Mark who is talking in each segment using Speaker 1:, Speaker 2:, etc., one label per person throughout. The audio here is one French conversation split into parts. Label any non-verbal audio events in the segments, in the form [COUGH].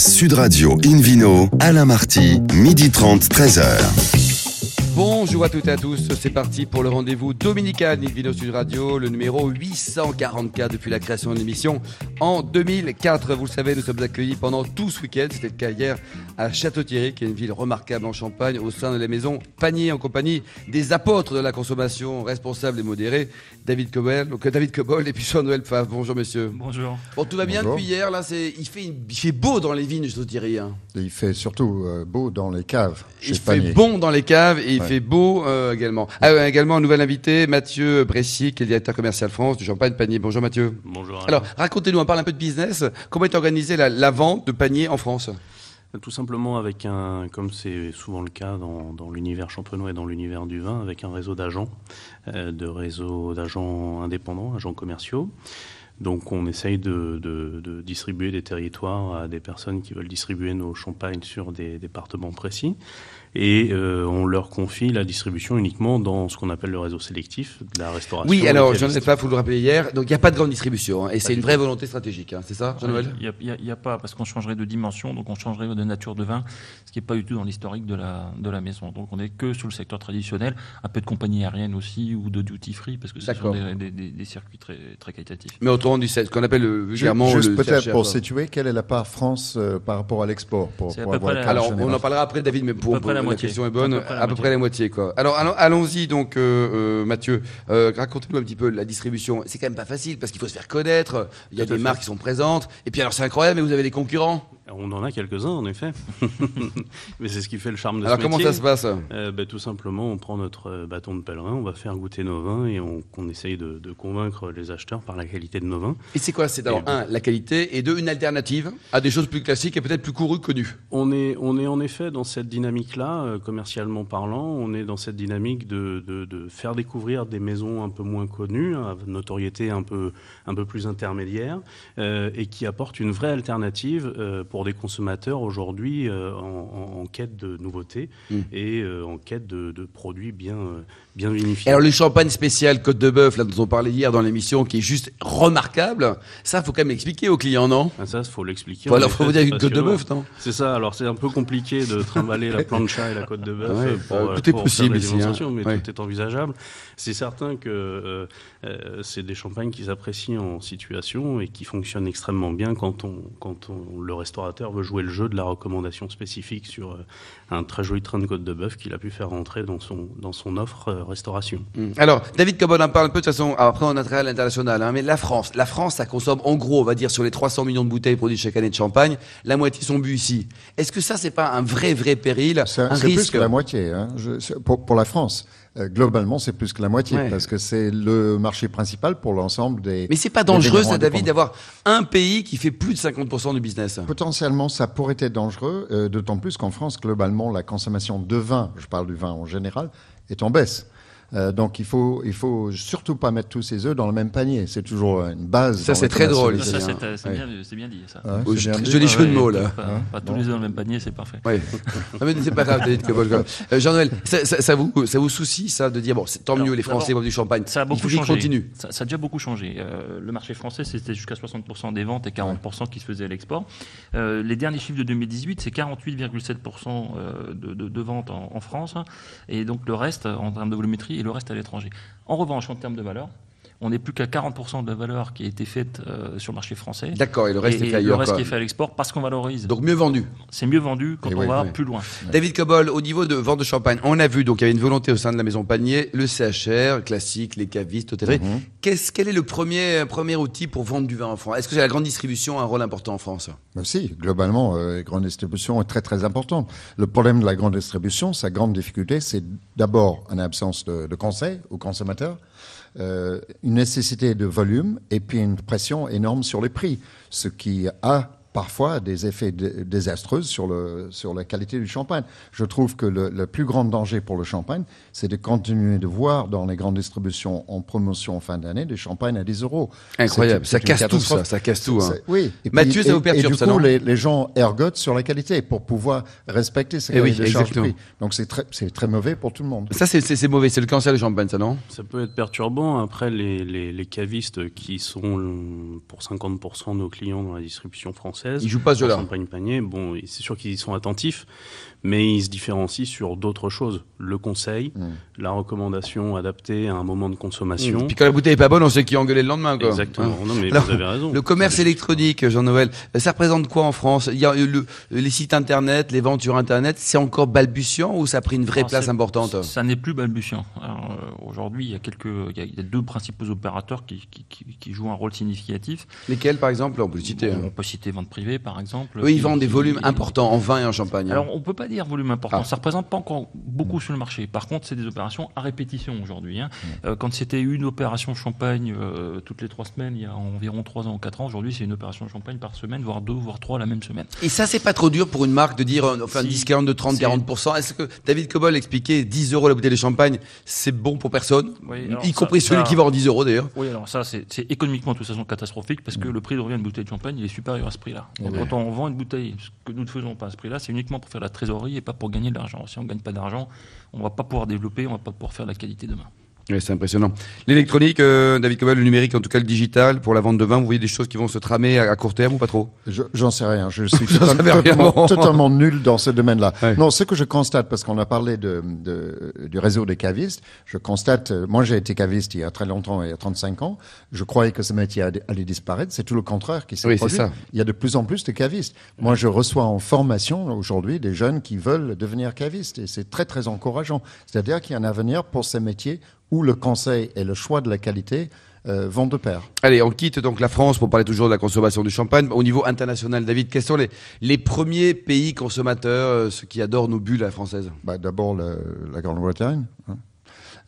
Speaker 1: Sud Radio Invino, Alain Marty, midi 30, 13h.
Speaker 2: Bonjour à toutes et à tous, c'est parti pour le rendez-vous dominical Nivino Sud Radio, le numéro 844 depuis la création de l'émission en 2004. Vous le savez, nous sommes accueillis pendant tout ce week-end, c'était le cas hier à Château-Thierry, qui est une ville remarquable en Champagne, au sein de la maison Panier, en compagnie des apôtres de la consommation responsable et modérée, David Cobol, donc David Cobol et puis Jean-Noël Favre. Bonjour messieurs.
Speaker 3: Bonjour.
Speaker 2: Bon, tout va bien depuis hier, là, c'est, il, fait, il fait beau dans les vignes Château-Thierry. Hein.
Speaker 4: Il fait surtout euh, beau dans les caves.
Speaker 2: Il fait bon dans les caves et il fait beau euh, également. Ah, également un nouvel invité, Mathieu Bressy, qui est directeur commercial France du Champagne Panier. Bonjour Mathieu.
Speaker 3: Bonjour.
Speaker 2: Alors, racontez-nous, on parle un peu de business. Comment est organisée la, vente de paniers en France?
Speaker 3: Tout simplement avec un, comme c'est souvent le cas dans, l'univers champenois et dans l'univers du vin, avec un réseau d'agents, euh, de réseau d'agents indépendants, agents commerciaux. Donc on essaye de, distribuer des territoires à des personnes qui veulent distribuer nos champagnes sur des départements précis et euh, on leur confie la distribution uniquement dans ce qu'on appelle le réseau sélectif de la restauration.
Speaker 2: Oui, alors je ne sais pas, vous le rappeler hier, donc il n'y a pas de grande distribution, hein, et c'est une vraie volonté stratégique, hein, c'est ça, Jean-Noël
Speaker 5: Il n'y a, pas, parce qu'on changerait de dimension, donc on changerait de nature de vin, ce qui n'est pas du tout dans l'historique de la, de la maison. Donc on n'est que sur le secteur traditionnel, un peu de compagnie aérienne aussi, ou de duty free, parce que ce sont des, des, circuits très, très qualitatifs.
Speaker 2: Mais autrement du ce qu'on appelle vulgairement
Speaker 4: Juste peut-être pour situer, quelle est la part France euh, par rapport à l'export pour,
Speaker 2: Alors on en parlera après, David, mais pour, la question est bonne à peu près la moitié. Quoi. Alors allons-y donc, euh, euh, Mathieu. Euh, racontez-nous un petit peu la distribution. C'est quand même pas facile parce qu'il faut se faire connaître. Il y a des marques qui sont présentes. Et puis alors c'est incroyable, mais vous avez des concurrents?
Speaker 3: On en a quelques-uns, en effet. [LAUGHS] Mais c'est ce qui fait le charme de
Speaker 2: Alors
Speaker 3: ce
Speaker 2: comment ça se passe?
Speaker 3: Euh, ben, Tout simplement, on prend notre euh, bâton de pèlerin, on va faire goûter nos vins et on, essaye de, convaincre les acheteurs par la qualité de nos vins.
Speaker 2: Et c'est quoi? C'est d'abord, un, la qualité, et deux, une alternative à des choses plus classiques et peut-être plus courues, connues
Speaker 3: on est, on est en effet dans cette dynamique-là, euh, commercialement parlant, on est dans cette dynamique de, de, faire découvrir des maisons un peu moins connues, à notoriété un peu, un peu plus intermédiaire, et qui apportent une vraie alternative pour des consommateurs aujourd'hui euh, en, quête de nouveautés mm. et euh, en quête de, produits bien, euh, bien vinifiés.
Speaker 2: Alors le champagne spécial Côte de Bœuf, là dont on parlait hier dans l'émission, qui est juste remarquable, ça faut quand même expliquer aux clients, non?
Speaker 3: Ah, Ça, faut l'expliquer.
Speaker 2: Voilà, faut vous dire une Côte de Bœuf, non?
Speaker 3: C'est ça. Alors c'est un peu compliqué de trimballer la [LAUGHS] plancha et la Côte de Bœuf.
Speaker 2: pour, tout est possible ici, hein.
Speaker 3: mais tout est envisageable. C'est certain que c'est des champagnes qui s'apprécient en situation et qui fonctionnent extrêmement bien quand on, quand on, le restaurant veut jouer le jeu de la recommandation spécifique sur euh, un très joli train de côte de bœuf qu'il a pu faire rentrer dans son, dans son offre euh, restauration.
Speaker 2: Mmh. Alors, David Cobol en parle un peu de toute façon, après on a à l'international, hein, mais la France, la France, ça consomme en gros, on va dire, sur les 300 millions de bouteilles produites chaque année de champagne, la moitié sont bues ici. Est-ce que ça, c'est pas un vrai, vrai péril,
Speaker 4: C'est plus que la moitié, hein, pour, pour la France. Euh, globalement, c'est plus que la moitié parce que c'est le marché principal pour l'ensemble des.
Speaker 2: Mais c'est pas dangereux, ça, David, d'avoir un pays qui fait plus de 50% du business.
Speaker 4: Potentiellement, ça pourrait être dangereux, euh, d'autant plus qu'en France, globalement, la consommation de vin, je parle du vin en général, est en baisse. Euh, donc il faut, il faut surtout pas mettre tous ses œufs dans le même panier. C'est toujours une base.
Speaker 2: Ça c'est très drôle.
Speaker 5: Ça, c'est bien, bien, dit. Ça. Ah,
Speaker 2: joli jeu de mots là.
Speaker 5: Pas, tous les œufs dans le même panier, c'est parfait.
Speaker 2: Oui. c'est pas grave, David euh, Jean-Noël, ça, ça, vous, ça vous soucie ça de dire bon, tant mieux les Français vendent du champagne.
Speaker 5: Ça a beaucoup changé. Continue. Ça, a déjà beaucoup changé. Euh, le marché français c'était jusqu'à 60% des ventes et 40% qui se faisaient à l'export. Euh, les derniers chiffres de 2018 c'est 48,7% de, de, de, ventes en, en France et donc le reste en termes de volumétrie et le reste à l'étranger. En revanche, en termes de valeur, on n'est plus qu'à 40% de la valeur qui a été faite euh, sur le marché français.
Speaker 2: D'accord, et le reste est fait
Speaker 5: ailleurs. Le reste qui est fait à l'export parce qu'on valorise.
Speaker 2: Donc mieux vendu.
Speaker 5: C'est mieux vendu quand on va plus loin.
Speaker 2: David Cobol, au niveau de vente de champagne, on a vu, donc il y avait une volonté au sein de la maison Panier, le CHR, classique, les cavistes, hôtellerie. Mhm. quel est le premier, premier outil pour vendre du vin en France? Est-ce que la grande distribution a un rôle important en France?
Speaker 4: Ben Si, globalement, euh, la grande distribution est très très importante. Le problème de la grande distribution, sa grande difficulté, c'est d'abord une absence de, de conseil aux consommateurs. Euh, une nécessité de volume et puis une pression énorme sur les prix, ce qui a parfois des effets désastreux sur, le, sur la qualité du champagne. Je trouve que le, le plus grand danger pour le champagne, c'est de continuer de voir dans les grandes distributions en promotion en fin d'année des champagnes à 10 euros.
Speaker 2: Incroyable, ça casse tout ça, ça casse tout. Hein.
Speaker 4: Oui.
Speaker 2: Et Mathieu, ça vous perturbe
Speaker 4: et, du coup, les, les, gens ergotent sur la qualité pour pouvoir respecter ces
Speaker 2: eh oui, prix.
Speaker 4: Donc c'est très, très mauvais pour tout le monde.
Speaker 2: Ça c'est mauvais, c'est le cancer du champagne, ça non?
Speaker 3: Ça peut être perturbant. Après, les, les, les cavistes qui sont pour 50% de nos clients dans la distribution française, française.
Speaker 2: Ils jouent pas ce jeu-là.
Speaker 3: Champagne panier. Bon, c'est sûr qu'ils sont attentifs, mais ils se différencient sur d'autres choses. Le conseil,
Speaker 4: Mm.
Speaker 3: la recommandation adaptée à un moment de consommation.
Speaker 2: Puis quand la bouteille est pas bonne, on sait qui engueuler le lendemain. Quoi.
Speaker 3: Exactement.
Speaker 2: Hein.
Speaker 3: Non, mais
Speaker 2: Alors,
Speaker 3: vous avez raison.
Speaker 2: Le commerce électronique, Jean-Noël, ça représente quoi en France? Il y a le- les sites internet, les ventes sur internet, c'est encore balbutiant ou ça a pris une vraie
Speaker 5: Alors,
Speaker 2: place importante?
Speaker 5: Ça n'est plus balbutiant. Euh, Aujourd'hui, il y a quelques, il y a, il y a deux principaux opérateurs qui, qui, qui- qui jouent un rôle significatif.
Speaker 2: Lesquels, par exemple? On peut citer. hein.
Speaker 5: On peut citer vente privée, par exemple.
Speaker 2: Eux, ils vendent des volumes importants en vin et en champagne. hein.
Speaker 5: Alors, on peut pas dire volume important.
Speaker 2: Ah.
Speaker 5: Ça représente pas encore beaucoup sur le marché. Par contre, c'est des opérations à répétition aujourd'hui. hein. Euh, quand c'était une opération champagne euh, toutes les trois semaines, il y a environ trois ans ou quatre ans, aujourd'hui, c'est une opération champagne par semaine, voire deux, voire trois la même semaine.
Speaker 2: Et ça, c'est pas trop dur pour une marque de dire, euh, enfin,
Speaker 5: Si.
Speaker 2: 10, 40, de 30,
Speaker 5: Si.
Speaker 2: 40%. Est-ce que David Cobol expliquait 10 euros la bouteille de champagne, c'est bon pour personne?
Speaker 5: Oui, alors
Speaker 2: Y
Speaker 5: ça-
Speaker 2: compris celui
Speaker 5: ça-
Speaker 2: qui vend 10 euros d'ailleurs.
Speaker 5: Oui, alors ça, c'est économiquement de toute façon catastrophique parce que le prix de revient d'une bouteille de champagne, il est supérieur à ce prix-là. Donc, Quand on vend une bouteille, ce que nous ne faisons pas à ce prix-là, c'est uniquement pour faire la trésorerie et pas pour gagner de l'argent. Si on ne gagne pas d'argent, on ne va pas pouvoir développer, on ne va pas pouvoir faire la qualité demain.
Speaker 2: Oui, c'est impressionnant. L'électronique, euh, David Cobol, le numérique, en tout cas le digital, pour la vente de vin, vous voyez des choses qui vont se tramer à, à court terme ou pas trop?
Speaker 4: Je- J'en sais rien. Je [LAUGHS] suis [LAUGHS] totalement, nul dans ce domaine-là.
Speaker 2: Ouais.
Speaker 4: Non, ce que je constate, parce qu'on a parlé de, de- du réseau des cavistes, je constate, euh, moi j'ai été caviste il y a très longtemps, il y a 35 ans, je croyais que ce métier allait disparaître, c'est tout le contraire qui s'est
Speaker 2: Oui,
Speaker 4: produit.
Speaker 2: ça.
Speaker 4: Il y a de plus en plus de cavistes. Moi je reçois en formation aujourd'hui des jeunes qui veulent devenir cavistes et c'est très très encourageant. C'est-à-dire qu'il y a un avenir pour ces métiers où le conseil et le choix de la qualité euh, vont de pair.
Speaker 2: Allez, on quitte donc la France pour parler toujours de la consommation du champagne. Au niveau international, David, quels sont les, les premiers pays consommateurs, euh, ceux qui adorent nos bulles à la française?
Speaker 4: Bah, D'abord la Grande-Bretagne, hein.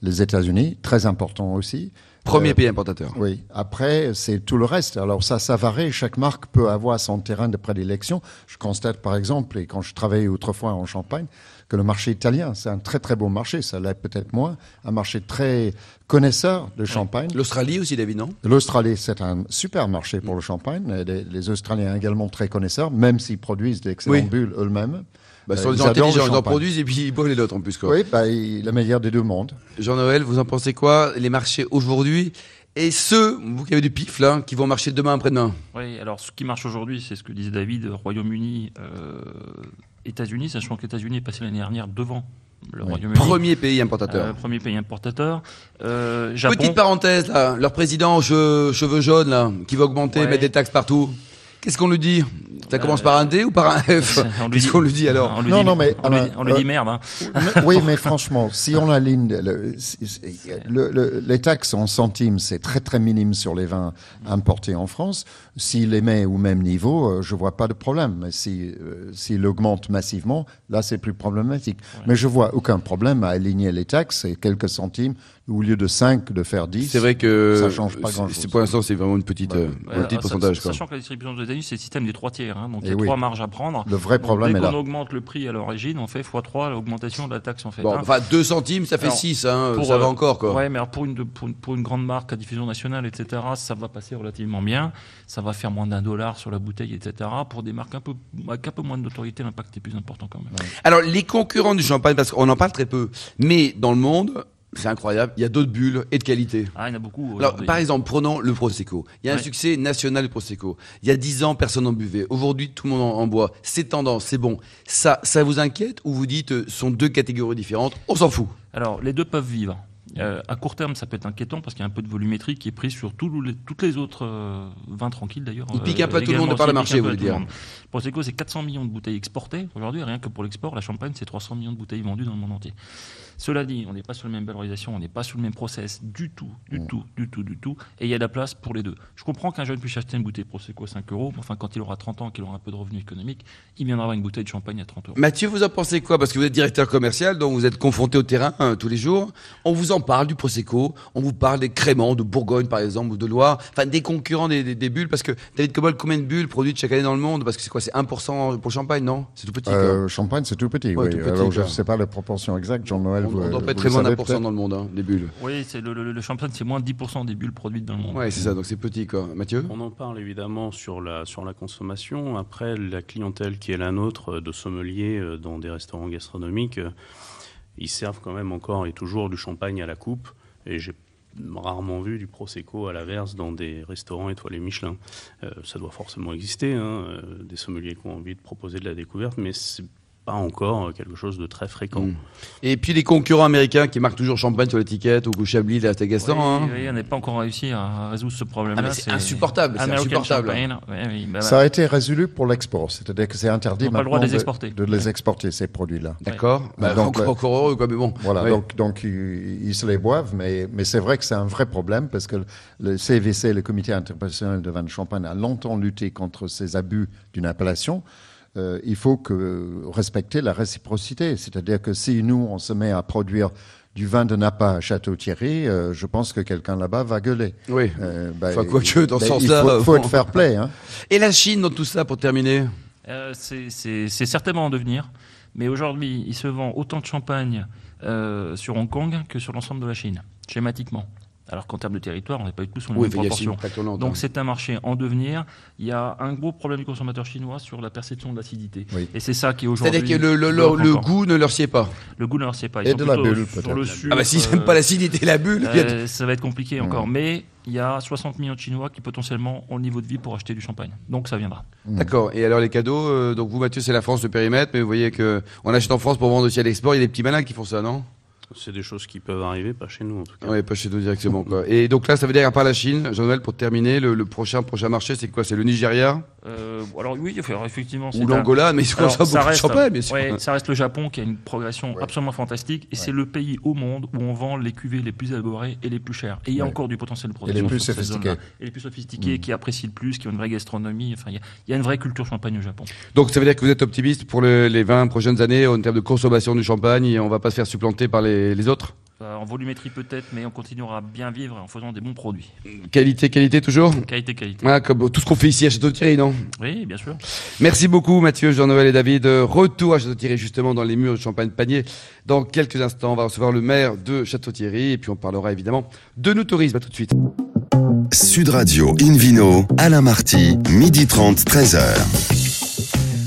Speaker 4: les États-Unis, très important aussi.
Speaker 2: Premier
Speaker 4: Euh,
Speaker 2: pays importateur.
Speaker 4: Oui. Après, c'est tout le reste. Alors ça, ça varie. Chaque marque peut avoir son terrain de prédilection. Je constate, par exemple, et quand je travaillais autrefois en Champagne, que le marché italien, c'est un très très beau marché. Ça l'est peut-être moins. Un marché très connaisseur de champagne.
Speaker 2: L'Australie aussi, David, non?
Speaker 4: L'Australie, c'est un super marché pour le champagne. Les, les Australiens également très connaisseurs, même s'ils produisent d'excellentes
Speaker 2: Oui.
Speaker 4: bulles eux-mêmes.
Speaker 2: bah,
Speaker 4: Euh,
Speaker 2: Sur les
Speaker 4: ils
Speaker 2: intelligents, ils en produisent et puis ils boivent les autres en plus. Quoi.
Speaker 4: Oui, bah, il- la meilleure des deux mondes.
Speaker 2: Jean-Noël, vous en pensez quoi Les marchés aujourd'hui et ceux, vous qui avez du pif là, qui vont marcher demain après-demain?
Speaker 5: Oui, alors ce qui marche aujourd'hui, c'est ce que disait David, Royaume-Uni, euh, États-Unis, sachant que les États-Unis est passé l'année dernière devant le
Speaker 4: Oui.
Speaker 5: Royaume-Uni.
Speaker 2: Premier pays importateur.
Speaker 5: Euh, premier pays importateur. Euh, Japon.
Speaker 2: Petite parenthèse là, leur président aux cheveux, cheveux jaunes là, qui va augmenter,
Speaker 5: Ouais.
Speaker 2: mettre des taxes partout. Qu'est-ce qu'on lui dit? Ça commence
Speaker 5: Euh,
Speaker 2: par un D ou par un F? [LAUGHS]
Speaker 5: On lui
Speaker 2: Qu'est-ce
Speaker 5: dit-
Speaker 2: qu'on lui dit alors?
Speaker 5: On lui
Speaker 4: Non,
Speaker 5: dit-
Speaker 4: non, mais,
Speaker 5: on lui, on lui
Speaker 4: euh,
Speaker 5: dit merde. hein.
Speaker 4: Oui, mais franchement, si on aligne le, si- si- le- le- les taxes en centimes, c'est très très minime sur les vins importés en France. S'il les met au même niveau, euh, je vois pas de problème. Mais si euh, s'il augmente massivement, là c'est plus problématique. Mais je vois aucun problème à aligner les taxes et quelques centimes au lieu de 5 de faire 10.
Speaker 2: C'est vrai que
Speaker 4: Ça change pas grand-chose.
Speaker 2: c'est- Pour l'instant, c'est vraiment une petite, euh,
Speaker 5: Ouais,
Speaker 2: un petit pourcentage.
Speaker 5: Sachant que la distribution des États-Unis, c'est le système des trois tiers. hein, donc il y
Speaker 4: Eh
Speaker 5: a
Speaker 4: oui.
Speaker 5: trois marges à prendre.
Speaker 4: Le vrai
Speaker 5: Donc,
Speaker 4: problème
Speaker 5: dès
Speaker 4: est
Speaker 5: qu'on
Speaker 4: là.
Speaker 5: augmente le prix à l'origine, on fait x3 l'augmentation de la taxe en fait.
Speaker 2: Bon,
Speaker 5: hein.
Speaker 2: enfin, 2 centimes, ça fait
Speaker 5: Alors,
Speaker 2: 6, hein, ça va
Speaker 5: euh,
Speaker 2: encore quoi.
Speaker 5: Ouais, mais alors pour une, pour, une, pour une grande marque à diffusion nationale, etc., ça va passer relativement bien. Ça va faire moins d'un dollar sur la bouteille, etc. Pour des marques un peu, avec un peu moins de notoriété, l'impact est plus important quand même.
Speaker 2: Alors, les concurrents du champagne, parce qu'on en parle très peu, mais dans le monde, c'est incroyable, il y a d'autres bulles et de qualité.
Speaker 5: Ah, il y en a beaucoup.
Speaker 2: Alors, par exemple, prenons le Prosecco. Il y a un
Speaker 5: Ouais.
Speaker 2: succès national du Prosecco. Il y a 10 ans, personne n'en buvait. Aujourd'hui, tout le monde en, en boit. C'est tendance, c'est bon. Ça, ça vous inquiète ou vous dites, euh, ce sont deux catégories différentes? On s'en fout.
Speaker 5: Alors, les deux peuvent vivre. Euh, à court terme, ça peut être inquiétant parce qu'il y a un peu de volumétrie qui est prise sur tous les, toutes les autres euh, vins tranquilles d'ailleurs.
Speaker 2: Il pique un peu à tout le monde de par le marché,
Speaker 5: peu
Speaker 2: vous voulez
Speaker 5: tout le
Speaker 2: dire.
Speaker 5: Prosecco, c'est 400 millions de bouteilles exportées aujourd'hui. Rien que pour l'export, la Champagne, c'est 300 millions de bouteilles vendues dans le monde entier. Cela dit, on n'est pas sur la même valorisation, on n'est pas sur le même process du tout, du
Speaker 2: Mm.
Speaker 5: tout, du tout, du tout. Et il y a de la place pour les deux. Je comprends qu'un jeune puisse acheter une bouteille Prosecco à 5 euros, mais enfin, quand il aura 30 ans, qu'il aura un peu de revenus économiques, il viendra avoir une bouteille de champagne à 30 euros.
Speaker 2: Mathieu, vous en pensez quoi? Parce que vous êtes directeur commercial, donc vous êtes confronté au terrain hein, tous les jours. On vous en parle du Prosecco, on vous parle des créments de Bourgogne par exemple, ou de Loire, enfin des concurrents des, des- des bulles. Parce que David Cobol, combien de bulles produites chaque année dans le monde? Parce que c'est quoi C'est 1% pour le champagne, non? C'est tout petit.
Speaker 4: Euh, Champagne, c'est tout petit.
Speaker 2: Ouais,
Speaker 4: oui.
Speaker 2: tout petit,
Speaker 4: Alors, je ne sais pas la proportion exacte. Jean-Noël,
Speaker 2: on,
Speaker 4: vous,
Speaker 2: on doit pas être très moins d'un pour cent dans le monde, hein, des bulles.
Speaker 5: Oui, c'est le, le, le champagne, c'est moins de 10% des bulles produites dans le monde.
Speaker 2: Ouais, c'est ça, donc c'est petit quoi. Mathieu?
Speaker 3: On en parle évidemment sur la, sur la consommation. Après, la clientèle qui est la nôtre euh, de sommeliers euh, dans des restaurants gastronomiques, euh, ils servent quand même encore et toujours du champagne à la coupe. Et j'ai rarement vu du prosecco à l'averse dans des restaurants étoilés Michelin. Euh, ça doit forcément exister, hein, des sommeliers qui ont envie de proposer de la découverte, mais c'est pas encore quelque chose de très fréquent.
Speaker 2: Mm. Et puis les concurrents américains qui marquent toujours champagne sur l'étiquette ou Chablis, la.
Speaker 5: Oui,
Speaker 2: hein.
Speaker 5: oui, on n'est pas encore réussi à résoudre ce problème-là.
Speaker 2: Ah, c'est insupportable, c'est.
Speaker 5: Oui, bah,
Speaker 4: Ça a été résolu pour l'export, c'est-à-dire que c'est interdit
Speaker 5: Ils n'ont pas le
Speaker 4: maintenant
Speaker 5: droit de les exporter.
Speaker 4: de les exporter, ces produits-là.
Speaker 2: D'accord. Bah,
Speaker 4: Donc,
Speaker 2: encore,
Speaker 4: euh,
Speaker 2: heureux, quoi, mais bon.
Speaker 4: Voilà, donc, donc ils, ils se les boivent, mais, mais c'est vrai que c'est un vrai problème parce que le CVC, le Comité international de vin de champagne, a longtemps lutté contre ces abus d'une appellation. Euh, il faut que respecter la réciprocité, c'est-à-dire que si nous on se met à produire du vin de Napa à Château-Thierry, euh, je pense que quelqu'un là-bas va gueuler.
Speaker 2: Oui.
Speaker 4: Euh, bah,
Speaker 2: Enfin, quoique, dans ce
Speaker 4: bah,
Speaker 2: sens-là,
Speaker 4: il faut, faut être fair play. Hein.
Speaker 2: Et la Chine dans tout ça, pour terminer?
Speaker 5: Euh, c'est- certainement en devenir. Mais aujourd'hui, il se vend autant de champagne euh, sur Hong Kong que sur l'ensemble de la Chine, schématiquement. Alors qu'en termes de territoire, on n'est pas du tout sur les
Speaker 2: Oui,
Speaker 5: mêmes proportions. Donc c'est un marché en devenir. Il y a un gros problème du consommateur chinois sur la perception de l'acidité.
Speaker 4: Oui.
Speaker 5: Et c'est ça qui aujourd'hui.
Speaker 2: C'est-à-dire que le, le, le-
Speaker 5: bloque
Speaker 2: le
Speaker 5: encore.
Speaker 2: goût ne leur sied pas.
Speaker 5: Le goût ne leur sied pas. Ils
Speaker 4: Et
Speaker 5: sont
Speaker 4: de la bulle,
Speaker 5: sur
Speaker 4: peut-être.
Speaker 5: le
Speaker 4: Ah
Speaker 5: sucre,
Speaker 2: Ah bah s'ils n'aiment
Speaker 5: euh,
Speaker 2: pas l'acidité, la bulle,
Speaker 5: euh, ça va être compliqué encore. Mais il y a 60 millions de Chinois qui potentiellement ont le niveau de vie pour acheter du champagne. Donc ça viendra.
Speaker 2: D'accord. Et alors les cadeaux, euh, donc vous Mathieu, c'est la France le périmètre, mais vous voyez que on achète en France pour vendre aussi à l'export. Il y a des petits malins qui font ça, non?
Speaker 3: C'est des choses qui peuvent arriver, pas chez nous en tout cas.
Speaker 2: Oui, pas chez nous directement. Et donc là, ça veut dire à part la Chine, Jean-Noël, pour terminer, le, le prochain prochain marché, c'est quoi? C'est le Nigeria?
Speaker 5: Euh, alors oui, alors, effectivement,
Speaker 2: ou l'Angola, mais ils
Speaker 5: Alors, ça reste,
Speaker 2: champagne, bien sûr.
Speaker 5: ouais, ça reste le Japon qui a une progression
Speaker 4: Ouais.
Speaker 5: absolument fantastique et c'est le pays au monde où on vend les cuvées les plus élaborées et les plus chères. Et il y a encore du potentiel de
Speaker 4: Et
Speaker 5: production
Speaker 4: les plus sophistiqués.
Speaker 5: Et les plus sophistiqués qui apprécient le plus, qui ont une vraie gastronomie. Enfin, il y, a- il y a une vraie culture champagne au Japon.
Speaker 2: Donc ça veut dire que vous êtes optimiste pour le- les 20 prochaines années en termes de consommation du champagne et on va pas se faire supplanter par les, les autres?
Speaker 5: En volumétrie peut-être, mais on continuera à bien vivre en faisant des bons produits.
Speaker 2: Qualité, qualité toujours
Speaker 5: Qualité, qualité.
Speaker 2: Ouais, comme tout ce qu'on fait ici à Château-Thierry, non
Speaker 5: Oui, bien sûr.
Speaker 2: Merci beaucoup Mathieu, Jean-Noël et David. Retour à Château-Thierry justement dans les murs de Champagne-Panier. Dans quelques instants, on va recevoir le maire de Château-Thierry et puis on parlera évidemment de nous tourisme. À tout de suite.
Speaker 1: Sud Radio Invino, Alain Marty, midi 30, 13h.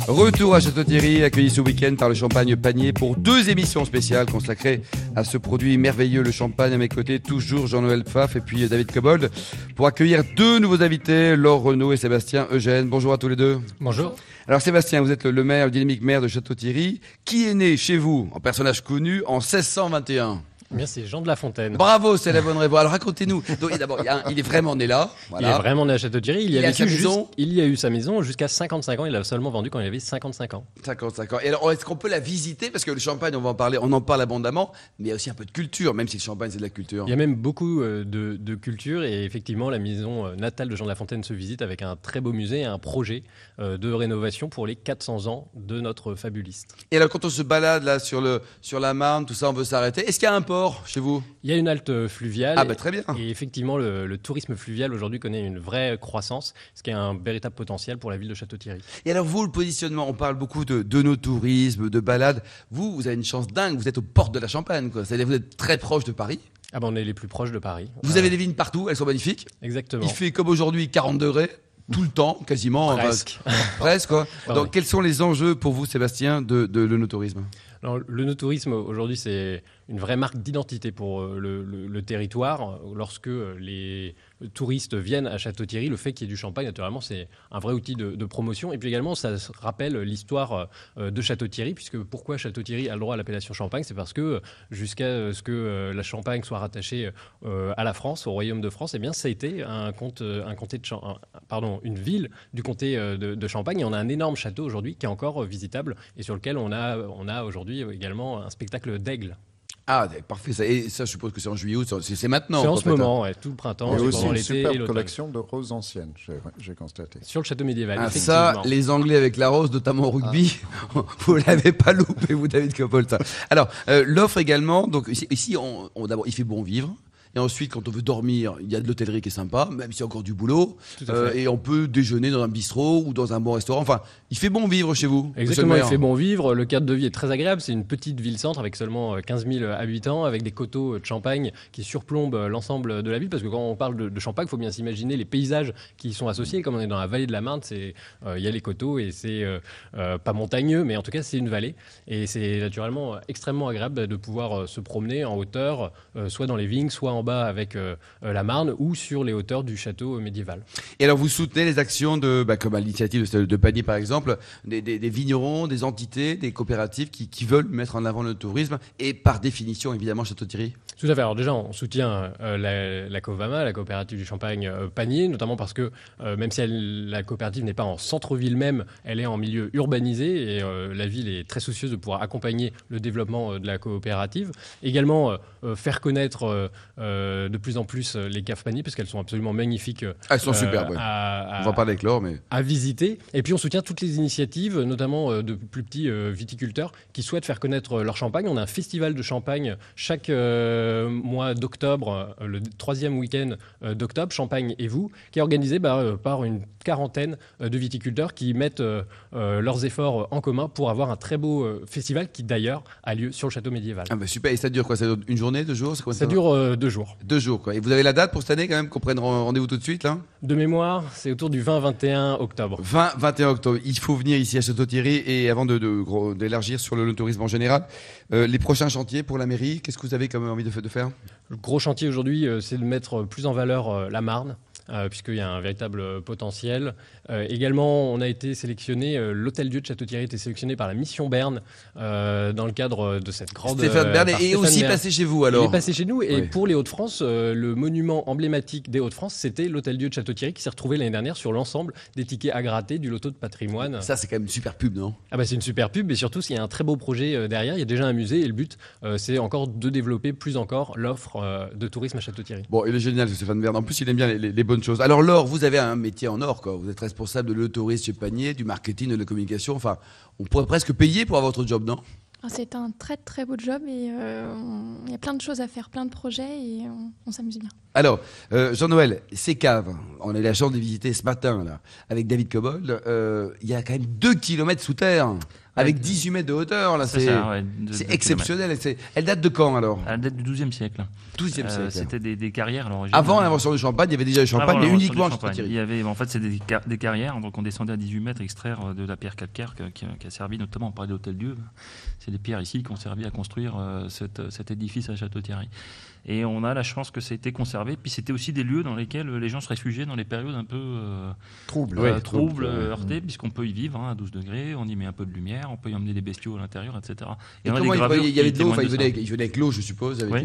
Speaker 2: Retour à Château-Thierry, accueilli ce week-end par le Champagne Panier pour deux émissions spéciales consacrées à ce produit merveilleux, le champagne. À mes côtés, toujours Jean-Noël Pfaff et puis David Cobold pour accueillir deux nouveaux invités, Laure Renaud et Sébastien Eugène. Bonjour à tous les deux.
Speaker 6: Bonjour.
Speaker 2: Alors Sébastien, vous êtes le, maire, le dynamique maire de Château-Thierry, qui est né chez vous, en personnage connu, en 1621.
Speaker 6: Bien, c'est Jean de La Fontaine.
Speaker 2: Bravo, c'est la bonne réponse. Alors racontez-nous. D'abord, il, est vraiment né là.
Speaker 6: Il est vraiment né à Château-Thierry. Il, y
Speaker 2: Il
Speaker 6: a
Speaker 2: a
Speaker 6: vécu
Speaker 2: sa
Speaker 6: juste-
Speaker 2: maison
Speaker 6: il y a eu sa maison jusqu'à 55 ans. Il l'a seulement vendu quand il avait 55 ans.
Speaker 2: 55 ans. Et alors, est-ce qu'on peut la visiter? Parce que le champagne, on va en parler, on en parle abondamment, mais il y a aussi un peu de culture, même si le champagne, c'est de la culture.
Speaker 6: Il y a même beaucoup euh, de, de culture et effectivement, la maison euh, natale de Jean de La Fontaine se visite avec un très beau musée et un projet euh, de rénovation pour les 400 ans de notre fabuliste.
Speaker 2: Et alors, quand on se balade là sur, le, sur la Marne, tout ça, on veut s'arrêter. Est-ce qu'il y a un port chez vous?
Speaker 6: Il y a une halte euh, fluviale.
Speaker 2: Ah, bah très bien.
Speaker 6: Et effectivement, le, le tourisme fluvial aujourd'hui connaît une vraie croissance, ce qui est un véritable potentiel pour la ville de Château-Thierry.
Speaker 2: Et alors, vous, le positionnement, on parle beaucoup de, de nos tourismes, de balades. Vous, vous avez une chance dingue, vous êtes aux portes de la Champagne, quoi. C'est-à-dire, vous êtes très proche de Paris.
Speaker 6: Ah ben, on est les plus proches de Paris.
Speaker 2: Vous
Speaker 6: Euh,
Speaker 2: avez des vignes partout, elles sont magnifiques.
Speaker 6: Exactement.
Speaker 2: Il fait comme aujourd'hui 40 degrés, tout le temps, quasiment.
Speaker 6: Presque. [LAUGHS]
Speaker 2: presque, quoi.
Speaker 6: Ah
Speaker 2: Donc,
Speaker 6: ouais.
Speaker 2: quels sont les enjeux pour vous, Sébastien, de, de l'onotourisme
Speaker 6: Alors, le no-tourisme, aujourd'hui, c'est une vraie marque d'identité pour euh, le, territoire. Lorsque euh, les touristes viennent à Château-Thierry, le fait qu'il y ait du champagne, naturellement, c'est un vrai outil de, promotion. Et puis également, ça rappelle l'histoire euh, de Château-Thierry, puisque pourquoi Château-Thierry a le droit à l'appellation champagne C'est parce que euh, jusqu'à ce que euh, la Champagne soit rattachée euh, à la France, au Royaume de France, eh bien, ça a été un, comte, euh, un comté de pardon, une ville du comté euh, de, de Champagne. Et on a un énorme château aujourd'hui qui est encore euh, visitable et sur lequel on a, on a aujourd'hui également un spectacle d'aigle.
Speaker 2: Ah, parfait. Ça, et ça, je suppose que c'est en juillet, août, c'est c'est maintenant.
Speaker 6: C'est en ce
Speaker 2: hein.
Speaker 6: moment, ouais, tout le printemps,
Speaker 4: Il y a aussi une
Speaker 6: et
Speaker 4: superbe collection de roses anciennes, j'ai- constaté.
Speaker 6: Sur le château médiéval,
Speaker 2: Ah, ça, les Anglais avec la rose, notamment au rugby, [LAUGHS] vous l'avez pas loupé, vous, David Coppol, ça. Alors, euh, l'offre également, donc ici, ici, on, on- d'abord, il fait bon vivre. Et ensuite, quand on veut dormir, il y a de l'hôtellerie qui est sympa, même s'il y a encore du boulot. Euh, et on peut déjeuner dans un bistrot ou dans un bon restaurant. Enfin, il fait bon vivre chez vous.
Speaker 6: Exactement, il fait bon vivre. Le cadre de vie est très agréable. C'est une petite ville-centre avec seulement euh, 15 000 habitants, avec des coteaux de champagne qui surplombent euh, l'ensemble de la ville. Parce que quand on parle de, de champagne, il faut bien s'imaginer les paysages qui y sont associés. Comme on est dans la vallée de la Marne, euh, il y a les coteaux et c'est euh, euh, pas montagneux, mais en tout cas, c'est une vallée. Et c'est naturellement euh, extrêmement agréable de pouvoir euh, se promener en hauteur, euh, soit dans les vignes, soit en bas avec la Marne ou sur les hauteurs du château médiéval.
Speaker 2: Et alors vous soutenez les actions de, bah, comme à l'initiative de, de Panier par exemple, des, des, vignerons, des entités, des coopératives qui, qui, veulent mettre en avant le tourisme et par définition évidemment Château-Thierry
Speaker 6: Tout à fait. Alors déjà on soutient la, la, COVAMA, la coopérative du Champagne Panier, notamment parce que même si elle, la coopérative n'est pas en centre-ville même, elle est en milieu urbanisé et la ville est très soucieuse de pouvoir accompagner le développement de la coopérative. Également faire connaître de plus en plus les caves Panier parce qu'elles sont absolument magnifiques.
Speaker 2: elles sont superbes. Ouais. on va pas l'éclore, mais
Speaker 6: à visiter. Et puis on soutient toutes les initiatives, notamment euh, de plus petits euh, viticulteurs qui souhaitent faire connaître euh, leur champagne. On a un festival de champagne chaque mois d'octobre, le troisième week-end d'octobre, Champagne et vous, qui est organisé bah, par une quarantaine de viticulteurs qui mettent leurs efforts en commun pour avoir un très beau festival qui d'ailleurs a lieu sur le château médiéval.
Speaker 2: Ah bah super, et ça dure quoi? Ça dure une journée, deux jours?
Speaker 6: Ça, ça dure deux jours.
Speaker 2: Deux jours quoi. Et vous avez la date pour cette année quand même qu'on prenne rendez-vous tout de suite là?
Speaker 6: De mémoire, c'est autour du 20-21 octobre.
Speaker 2: 20-21 octobre. Il faut venir ici à Château-Thierry et avant de, d'élargir sur le, tourisme en général, euh, les prochains chantiers pour la mairie, qu'est-ce que vous avez comme envie de, de faire?
Speaker 6: Le gros chantier aujourd'hui, euh, c'est de mettre plus en valeur euh, la Marne. Euh, puisqu'il y a un véritable potentiel. Euh, également, on a été sélectionné, euh, l'Hôtel-Dieu de Château-Thierry a été sélectionné par la Mission Berne dans le cadre de cette grande.
Speaker 2: Stéphane Berne est aussi passé chez vous alors
Speaker 6: Il est passé chez nous et pour les Hauts-de-France, le monument emblématique des Hauts-de-France, c'était l'Hôtel-Dieu de Château-Thierry qui s'est retrouvé l'année dernière sur l'ensemble des tickets à gratter du loto de patrimoine.
Speaker 2: Ça, c'est quand même une super pub, non?
Speaker 6: Ah bah, C'est une super pub, et surtout, s'il y a un très beau projet derrière, il y a déjà un musée et le but, c'est encore de développer plus encore l'offre de tourisme à Château-Thierry.
Speaker 2: Bon, il est génial, Stéphane Berne. En plus, il aime bien les, les bonnes Alors, Laure, vous avez un métier en or, quoi. Vous êtes responsable de l'autorisme chez Panier, du marketing, de la communication. Enfin, on pourrait presque payer pour avoir votre job, non?
Speaker 7: Ah, c'est un très très beau job et euh, il y a plein de choses à faire, plein de projets et on, s'amuse bien.
Speaker 2: Alors, euh, Jean-Noël, ces caves, on a eu la chance de visiter ce matin là, avec David Cobold. Euh, il y a quand même 2 km sous terre avec 18 mètres de hauteur. Là, c'est exceptionnel. Elle date de quand alors
Speaker 5: Elle date du XIIe siècle.
Speaker 2: 12e siècle.
Speaker 5: C'était des, des, carrières.
Speaker 2: Avant l'invention du champagne, il y avait déjà le champagne, mais uniquement
Speaker 5: champagne. Il y avait, en fait, c'est des, des, carrières. Donc on descendait à 18 mètres extraire de la pierre calcaire qui, a servi notamment, on parlait d'Hôtel Dieu. C'est des pierres ici qui ont servi à construire euh, cet édifice à Château-Thierry. Et on a la chance que ça ait été conservé. Puis c'était aussi des lieux dans lesquels les gens se réfugiaient dans les périodes un peu euh,
Speaker 2: troubles,
Speaker 5: euh, troubles, heurtées, puisqu'on peut y vivre hein, à 12 degrés, on y met un peu de lumière, on peut y emmener des bestiaux à l'intérieur, etc.
Speaker 2: Et, comment il, y avait de l'eau, il, venait avec l'eau, je suppose, avec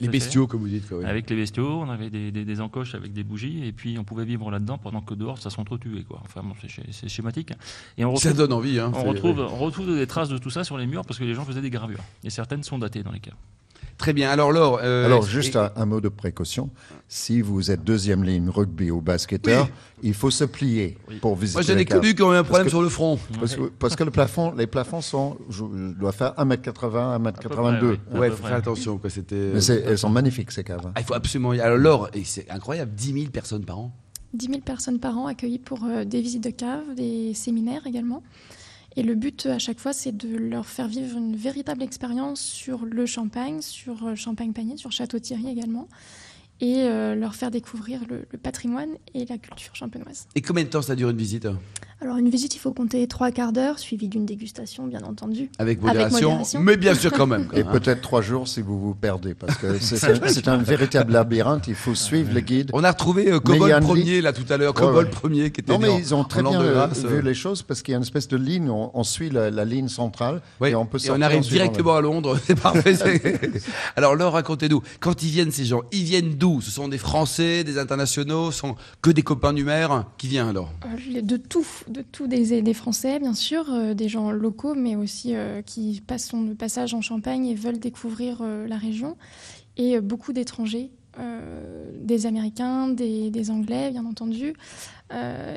Speaker 2: les, bestiaux, comme vous dites.
Speaker 5: Avec les bestiaux, on avait des, encoches avec des bougies, et puis on pouvait vivre là-dedans pendant que dehors, ça s'entretuait. Enfin, c'est schématique.
Speaker 2: Et on retrouve, ça donne envie. Hein,
Speaker 5: on, retrouve, on retrouve des traces de tout ça sur les murs parce que les gens faisaient des gravures. Et certaines sont datées dans les cas.
Speaker 2: Très bien. Alors, Laure.
Speaker 4: Euh, Alors, juste un, mot de précaution. Si vous êtes deuxième ligne rugby ou basketteur, il faut se plier pour visiter.
Speaker 2: Moi, j'en ai connu qui ont eu un problème sur le front.
Speaker 4: Parce que, le plafond, les plafonds sont, je, dois faire 1m80, 1m82.
Speaker 2: ouais, il faut faire attention. Quoi,
Speaker 4: Mais elles sont magnifiques, ces caves.
Speaker 2: Ah, il faut absolument y Alors, Laure, c'est incroyable, 10 000 personnes par an.
Speaker 7: 10 000 personnes par an accueillies pour euh, des visites de caves, des séminaires également. Et le but à chaque fois, c'est de leur faire vivre une véritable expérience sur le champagne, sur euh, Champagne-Panier, sur Château-Thierry également et euh, leur faire découvrir le, patrimoine et la culture champenoise.
Speaker 2: Et combien de temps ça dure une visite?
Speaker 7: Alors une visite, il faut compter trois quarts d'heure, suivi d'une dégustation, bien entendu.
Speaker 2: Avec modération, mais bien sûr quand même.
Speaker 4: et peut-être trois jours si vous vous perdez, parce que c'est un, véritable labyrinthe, il faut suivre le guide.
Speaker 2: On a retrouvé euh, Cobol premier là tout à l'heure, Cobol premier qui était
Speaker 4: Non mais ils ont très bien euh, vu les choses, parce qu'il y a une espèce de ligne, on, suit la, ligne centrale,
Speaker 2: et on peut et on arrive directement à Londres, [LAUGHS] c'est parfait. [LAUGHS] Alors Laure, racontez-nous, quand ils viennent ces gens, ils viennent d'où? Ce sont des Français, des internationaux, ce sont que des copains du maire Qui vient alors?
Speaker 7: Euh, De tout, de tout des, des Français bien sûr, euh, des gens locaux, mais aussi euh, qui passent le passage en Champagne et veulent découvrir la région, et beaucoup d'étrangers. des Américains, des, Anglais, bien entendu,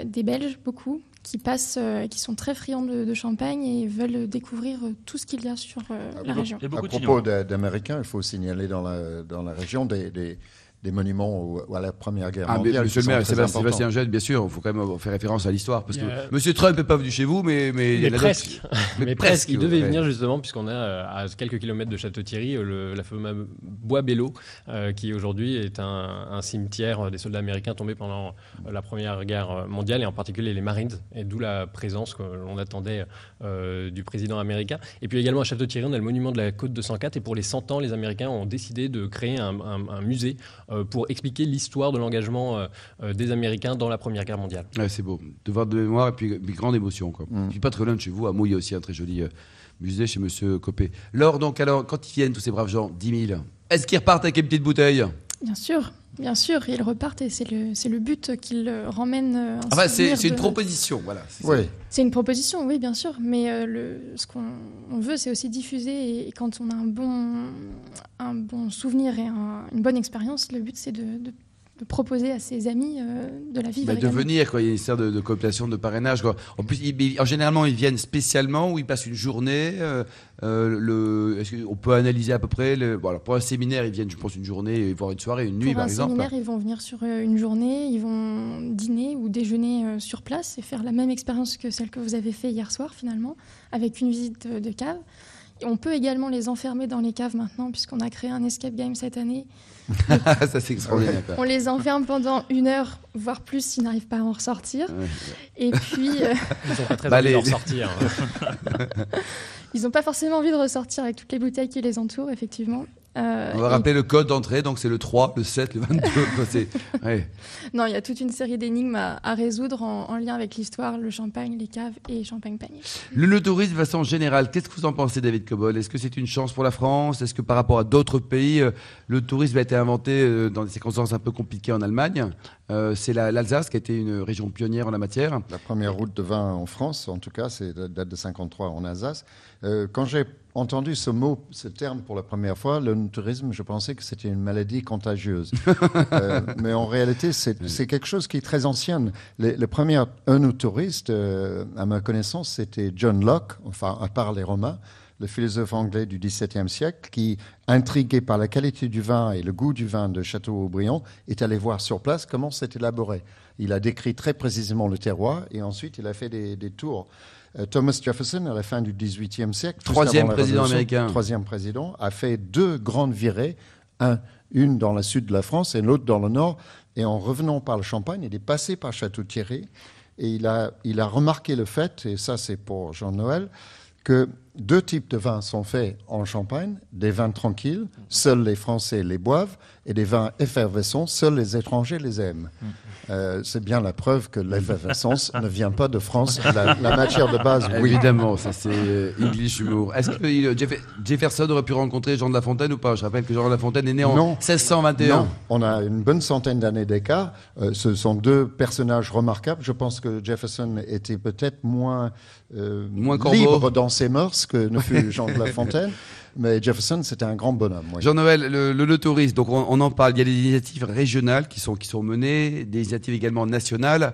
Speaker 7: des Belges, beaucoup, qui passent, qui sont très friands de, champagne et veulent découvrir tout ce qu'il y a sur la région.
Speaker 4: À propos d'Américains, il faut signaler dans la, dans la région des des monuments à la Première Guerre ah, mondiale.
Speaker 2: Monsieur le maire, Sébastien Gène, bien sûr, il faut quand même faire référence à l'histoire. Parce que Monsieur Trump n'est pas venu chez vous, mais.
Speaker 6: Mais, presque. [LAUGHS] mais, presque. Il devait venir justement, puisqu'on a euh, à quelques kilomètres de Château-Thierry, euh, la fameuse Bois Bello, euh, qui aujourd'hui est un, cimetière des soldats américains tombés pendant la Première Guerre mondiale, et en particulier les Marines, et d'où la présence que l'on attendait du président américain. Et puis également à Château-Thierry, on a le monument de la côte de 104, et pour les 100 ans, les Américains ont décidé de créer un musée pour expliquer l'histoire de l'engagement des Américains dans la Première Guerre mondiale.
Speaker 2: c'est beau. Devoir de mémoire et puis, puis grande émotion. Quoi. Mm. Puis pas très loin de chez vous, à Mouille aussi un très joli musée chez Monsieur Copé. Laure, donc alors, quand ils viennent, tous ces braves gens, 10 000, est-ce qu'ils repartent avec une petite bouteille
Speaker 7: Bien sûr. Bien sûr, ils repartent et c'est le, le but qu'ils ramènent. Un
Speaker 2: enfin, c'est une proposition, voilà.
Speaker 7: Oui. C'est une proposition, oui, bien sûr. Mais euh, le, ce qu'on veut, c'est aussi diffuser. Et, quand on a un bon, un bon souvenir et une bonne expérience, le but, c'est de, de proposer à ses amis euh, de la vivre.
Speaker 2: Bah, de venir, quoi. il y a une histoire de, de cooptation, de parrainage. Quoi. En plus, ils, en généralement, ils viennent spécialement ou ils passent une journée. Euh, euh, le, qu'on peut analyser à peu près le, bon, alors Pour un séminaire, ils viennent, je pense, une journée, voire une soirée, une nuit, par exemple.
Speaker 7: Pour un séminaire, ils vont venir sur une journée, ils vont dîner ou déjeuner sur place et faire la même expérience que celle que vous avez fait hier soir, finalement, avec une visite de cave. On peut également les enfermer dans les caves maintenant, puisqu'on a créé un escape game cette année. [LAUGHS]
Speaker 2: ça, c'est extraordinaire.
Speaker 7: On les enferme pendant une heure, voire plus, s'ils n'arrivent pas à en ressortir. Et puis.
Speaker 6: Euh, [LAUGHS] Ils n'ont pas très envie de ressortir. [LAUGHS]
Speaker 7: Ils n'ont pas forcément envie de ressortir avec toutes les bouteilles qui les entourent, effectivement.
Speaker 2: Euh, On va rappeler le code d'entrée, donc c'est le 3, le 7, le 22. [LAUGHS]
Speaker 7: Non, il y a toute une série d'énigmes à, résoudre en, lien avec l'histoire, le champagne, les caves et champagne-panier.
Speaker 2: Le, tourisme de façon générale, qu'est-ce que vous en pensez, David Cobol? Est-ce que c'est une chance pour la France? Est-ce que par rapport à d'autres pays, euh, le tourisme a été inventé euh, dans des circonstances un peu compliquées en Allemagne? C'est l'Alsace qui a été une région pionnière en la matière.
Speaker 4: La première route de vin en France, en tout cas, c'est date de 53 en Alsace. quand j'ai entendu ce mot, ce terme pour la première fois, le tourisme, je pensais que c'était une maladie contagieuse. [LAUGHS] Euh, mais en réalité, c'est quelque chose qui est très ancien. Le, premier eunotouriste, euh, à ma connaissance, c'était John Locke, enfin, à part les Romains, le philosophe anglais du XVIIe siècle, qui, intrigué par la qualité du vin et le goût du vin de Château-Aubriand, est allé voir sur place comment c'est élaboré. Il a décrit très précisément le terroir et ensuite il a fait des, des tours. Euh, Thomas Jefferson, à la fin du XVIIIe siècle,
Speaker 2: troisième président américain,
Speaker 4: troisième président, a fait deux grandes virées, un, une dans le sud de la France et l'autre dans le nord. Et en revenant par le Champagne, il est passé par Château-Thierry. Et il a, il a remarqué le fait, et ça c'est pour Jean-Noël, que deux types de vins sont faits en Champagne, des vins tranquilles, seuls les Français les boivent, et des vins effervescents, seuls les étrangers les aiment. Euh, c'est bien la preuve que l'effervescence [LAUGHS] ne vient pas de France. La, matière de base,
Speaker 2: oui. Évidemment, ça c'est euh, English humour. Est-ce que Jefferson aurait pu rencontrer Jean de La Fontaine ou pas? Je rappelle que Jean de La Fontaine est né en 1621. Non,
Speaker 4: on a une bonne centaine d'années d'écart. Euh, ce sont deux personnages remarquables. Je pense que Jefferson était peut-être moins, moins libre dans ses mœurs que ne fut [LAUGHS] Jean de La Fontaine. Mais Jefferson, c'était un grand bonhomme.
Speaker 2: Jean-Noël, le, le, tourisme, donc on, en parle. Il y a des initiatives régionales qui sont, qui sont menées, des initiatives également nationales.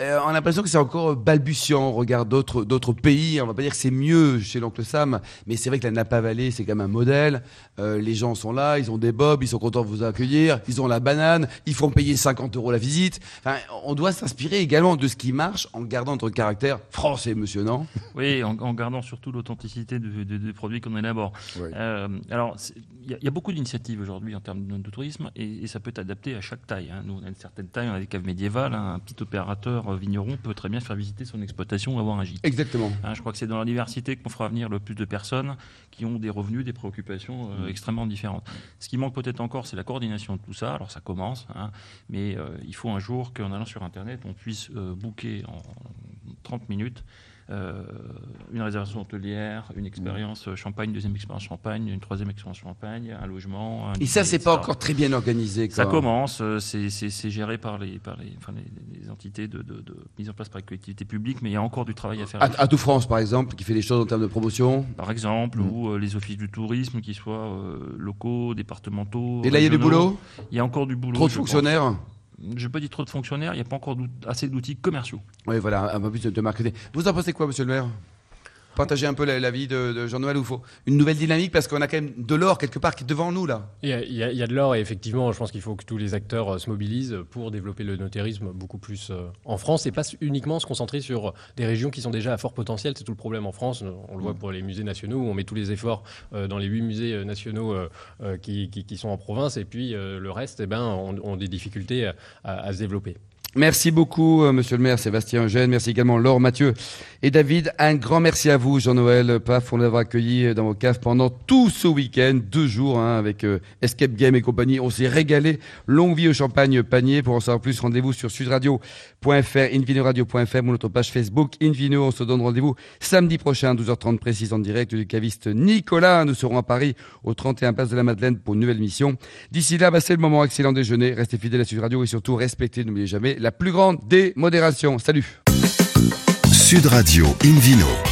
Speaker 2: Euh, on a l'impression que c'est encore balbutiant. On regarde d'autres, d'autres pays. On va pas dire que c'est mieux chez l'oncle Sam, mais c'est vrai que la Napa Valley, c'est quand même un modèle. Euh, les gens sont là, ils ont des bobs, ils sont contents de vous accueillir, ils ont la banane, ils font payer 50 euros la visite. Enfin, on doit s'inspirer également de ce qui marche en gardant notre caractère français, monsieur, non?
Speaker 5: Oui, en, gardant surtout l'authenticité des produits qu'on élabore. Euh, alors, il y, a beaucoup d'initiatives aujourd'hui en termes de, tourisme et, ça peut être adapté à chaque taille. Hein. Nous, on a une certaine taille, on a des caves médiévales, hein. un petit opérateur vigneron peut très bien faire visiter son exploitation ou avoir un gîte.
Speaker 2: Exactement.
Speaker 5: Hein, je crois que c'est dans la diversité qu'on fera venir le plus de personnes qui ont des revenus, des préoccupations euh, mm. extrêmement différentes. Ce qui manque peut-être encore, c'est la coordination de tout ça. Alors ça commence, hein, mais euh, il faut un jour qu'en allant sur Internet, on puisse euh, booker en 30 minutes euh, une réservation hôtelière, une expérience euh, champagne, deuxième expérience champagne, une troisième expérience champagne, un logement.
Speaker 2: et ça, c'est pas encore très bien organisé.
Speaker 5: Ça commence, euh, c'est géré par les, par les, enfin, les, entités de, de, mise en place par les collectivités publiques, mais il y a encore du travail à faire.
Speaker 2: À, tout France, par exemple, qui fait des choses en termes de promotion.
Speaker 5: Par exemple, mm. ou les offices du tourisme, qui soient locaux, départementaux.
Speaker 2: Et là, il y a du boulot?
Speaker 5: Il y a encore du boulot.
Speaker 2: Trop de fonctionnaires?
Speaker 5: Je n'ai pas dit trop de fonctionnaires, il n'y a pas encore assez d'outils commerciaux.
Speaker 2: Oui, voilà, un peu plus de marketing. Vous en pensez quoi, monsieur le maire? Partager un peu l'avis de, de Jean-Noël ou faut une nouvelle dynamique parce qu'on a quand même de l'or quelque part qui est devant nous là.
Speaker 6: Il y a, de l'or et effectivement, je pense qu'il faut que tous les acteurs euh, se mobilisent pour développer le notérisme beaucoup plus euh, en France et pas uniquement se concentrer sur des régions qui sont déjà à fort potentiel. C'est tout le problème en France. On le voit pour les musées nationaux où on met tous les efforts euh, dans les huit musées nationaux qui, sont en province et puis le reste, eh ben, ont, des difficultés à, se développer.
Speaker 2: Merci beaucoup, euh, monsieur le maire Sébastien Eugène. Merci également Laure Mathieu et David. Un grand merci à vous, Jean-Noël Paf, on l'avoir accueilli euh, dans vos caves pendant tout ce week-end, deux jours, hein, avec euh, Escape Game et compagnie. On s'est régalé. Longue vie au champagne panier. Pour en savoir plus, rendez-vous sur sudradio.fr, invinoradio.fr ou notre page Facebook Invino. On se donne rendez-vous samedi prochain, 12h30 précise en direct du caviste Nicolas. Nous serons à Paris au 31 Place de la Madeleine pour une nouvelle mission. D'ici là, bah, c'est le moment excellent déjeuner. Restez fidèles à Sud Radio et surtout respectez, n'oubliez jamais, la plus grande des modérations. Salut
Speaker 1: Sud Radio Invino.